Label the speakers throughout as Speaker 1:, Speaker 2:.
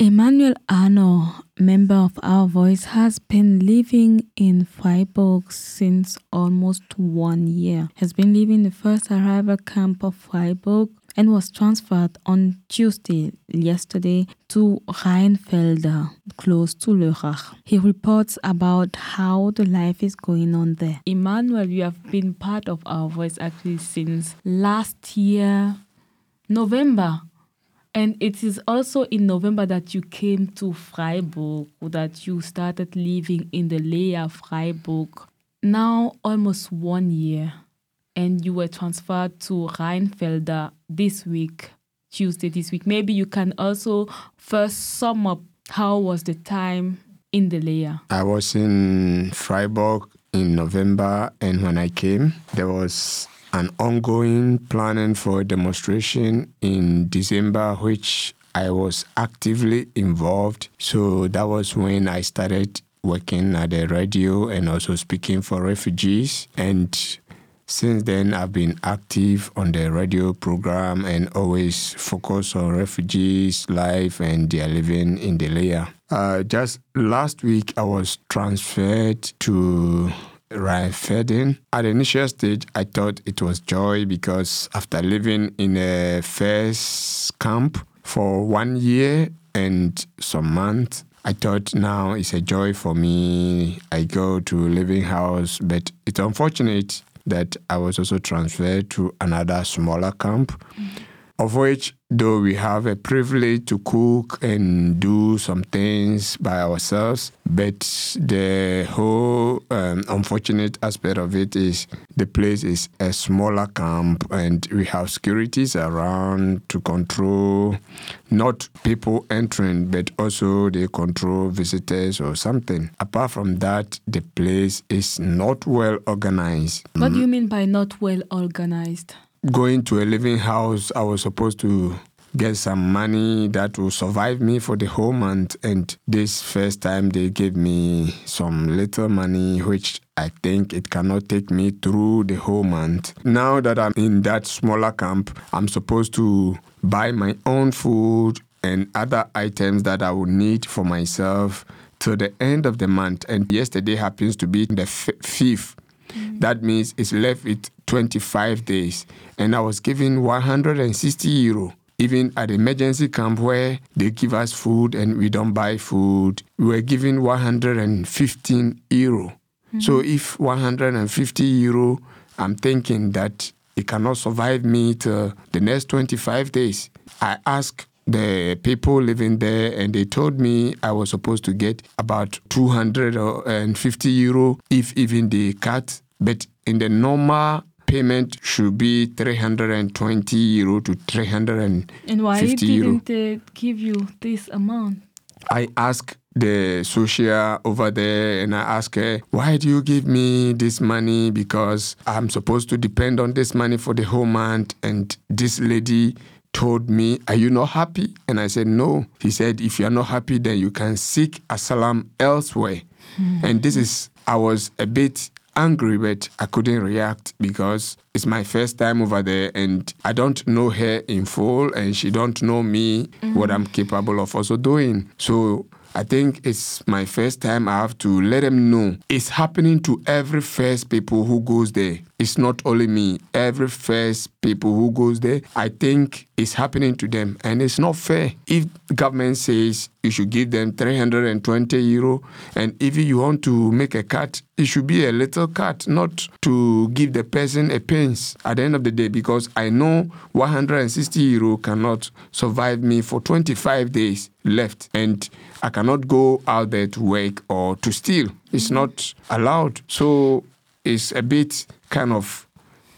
Speaker 1: Emmanuel Annor, member of Our Voice, has been living in Freiburg since almost one year. Has been leaving the first arrival camp of Freiburg and was transferred on Tuesday, yesterday, to Rheinfelder, close to Lörrach. He reports about how the life is going on there. Emmanuel, you have been part of Our Voice actually since last year, November. And it is also in November that you came to Freiburg, that you started living in the Lea Freiburg. Now almost one year, and you were transferred to Rheinfelder this week, Tuesday this week. Maybe you can also first sum up how was the time in the Lea.
Speaker 2: I was in Freiburg in November, and when I came, there was an ongoing planning for a demonstration in December, which I was actively involved. So that was when I started working at the radio and also speaking for refugees. And since then, I've been active on the radio program and always focus on refugees' life and their living in the Lea. Uh, just last week, I was transferred to Rheinfelden. At the initial stage, I thought it was joy because after living in a first camp for one year and some months, I thought now it's a joy for me. I go to living house, but it's unfortunate that I was also transferred to another smaller camp. Mm-hmm of which though we have a privilege to cook and do some things by ourselves but the whole um, unfortunate aspect of it is the place is a smaller camp and we have securities around to control not people entering but also they control visitors or something. Apart from that the place is not well organized.
Speaker 1: What do you mean by not well organized
Speaker 2: going to a living house, I was supposed to get some money that will survive me for the whole month. And this first time, they gave me some little money, which I think it cannot take me through the whole month. Now that I'm in that smaller camp, I'm supposed to buy my own food and other items that I would need for myself till the end of the month. And yesterday happens to be the fifth. Mm. That means it's left with 25 days. And I was given 160 euro. Even at emergency camp where they give us food and we don't buy food, we were given 115 euro. Mm-hmm. So if 150 euro, I'm thinking that it cannot survive me to the next 25 days. I asked the people living there and they told me I was supposed to get about 250 euro if even they cut. But in the normal payment should be 320 euro to 350
Speaker 1: And why didn't they give you this amount?
Speaker 2: I asked the social over there and I asked her, why do you give me this money? Because I'm supposed to depend on this money for the whole month. And this lady told me, Are you not happy? And I said, No. He said, If you're not happy, then you can seek asylum elsewhere. Mm-hmm. And this is, I was a bit angry, but I couldn't react because it's my first time over there and I don't know her in full and she don't know me, mm-hmm. what I'm capable of also doing. So I think it's my first time I have to let them know it's happening to every first people who goes there. It's not only me. Every first people who goes there, I think it's happening to them, and it's not fair. If government says you should give them 320 euro, and if you want to make a cut, it should be a little cut, not to give the person a pence at the end of the day. Because I know 160 euro cannot survive me for 25 days left, and I cannot go out there to work or to steal. It's not allowed. So it's a bit kind of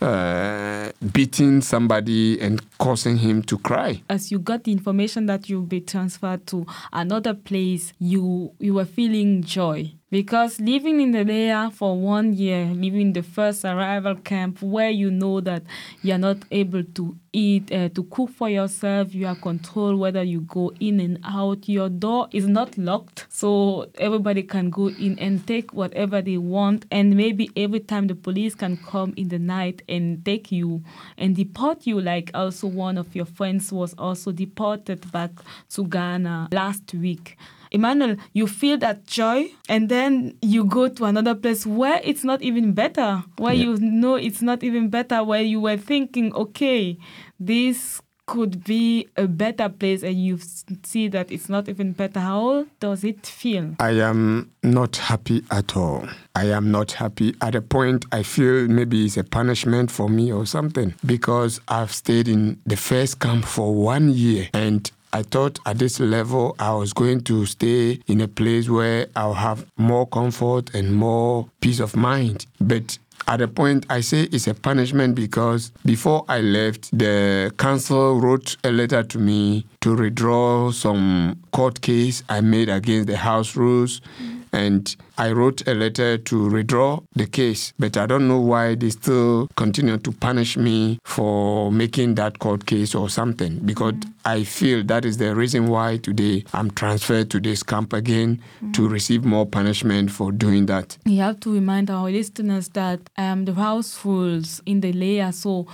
Speaker 2: uh, beating somebody and causing him to cry.
Speaker 1: As you got the information that you'll be transferred to another place, you you were feeling joy because living in the Lea for one year, living in the first arrival camp where you know that you're not able to eat, uh, to cook for yourself, you are controlled whether you go in and out. Your door is not locked, so everybody can go in and take whatever they want. And maybe every time the police can come in the night and take you and deport you, like also one of your friends was also deported back to Ghana last week. Emmanuel, you feel that joy, and then you go to another place where it's not even better, where
Speaker 2: Yeah.
Speaker 1: you know it's not even better, where you were thinking, okay, this could be a better place, and you see that it's not even better. How does it feel?
Speaker 2: I am not happy at all. I am not happy. At a point, I feel maybe it's a punishment for me or something because I've stayed in the first camp for one year and I thought at this level I was going to stay in a place where I'll have more comfort and more peace of mind. But at a point, I say it's a punishment because before I left, the council wrote a letter to me to withdraw some court case I made against the house rules. And I wrote a letter to withdraw the case, but I don't know why they still continue to punish me for making that court case or something. Because I feel that is the reason why today I'm transferred to this camp again to receive more punishment for doing that.
Speaker 1: You have to remind our listeners that um, the house in the Lea, so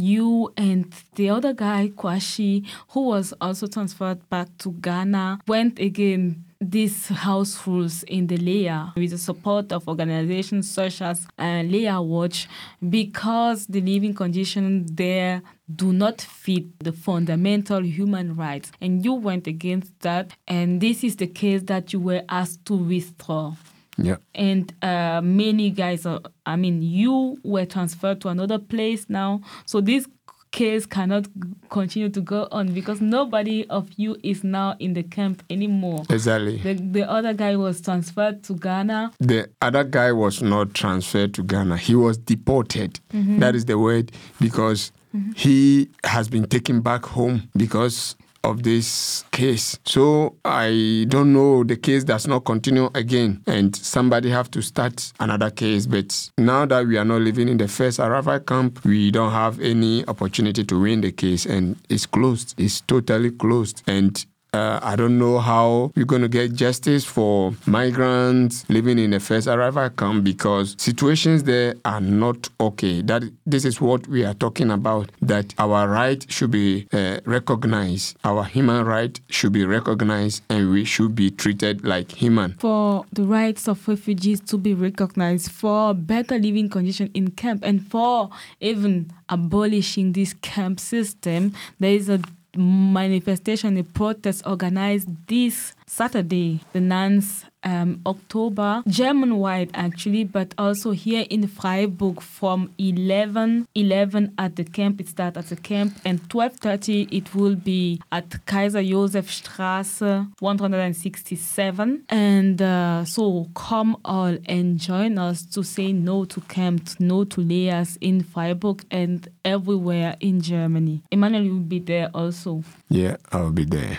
Speaker 1: you and the other guy, Kwashi, who was also transferred back to Ghana, went again these house rules in the Lea with the support of organizations such as uh, Lea Watch because the living conditions there do not fit the fundamental human rights. And you went against that, and this is the case that you were asked to withdraw
Speaker 2: Yeah.
Speaker 1: and uh, many guys are, i mean you were transferred to another place now so this case cannot continue to go on because nobody of you is now in the camp anymore
Speaker 2: Exactly.
Speaker 1: the, the other guy was transferred to ghana
Speaker 2: The other guy was not transferred to Ghana. He was deported. That is the word because he has been taken back home because of this case. So I don't know the case does not continue again and somebody have to start another case but now that we are not living in the first arrival camp we don't have any opportunity to win the case and it's closed. It's totally closed and uh, I don't know how we're going to get justice for migrants living in the first arrival camp because situations there are not okay. That this is what we are talking about. That our right should be uh, recognized. Our human right should be recognized, and we should be treated like human.
Speaker 1: for the rights of refugees to be recognized for better living condition in camp and for even abolishing this camp system there is a manifestation a protest organized this saturday the 9th um, october. German wide actually but also here in freiburg from 11 11 at the camp it starts at the camp and 12.30 it will be at kaiser Josef straße 167 and uh, so come all and join us to say no to camp no to Leas in freiburg and everywhere in germany. Emmanuel will be there also.
Speaker 2: Yeah, I'll be there.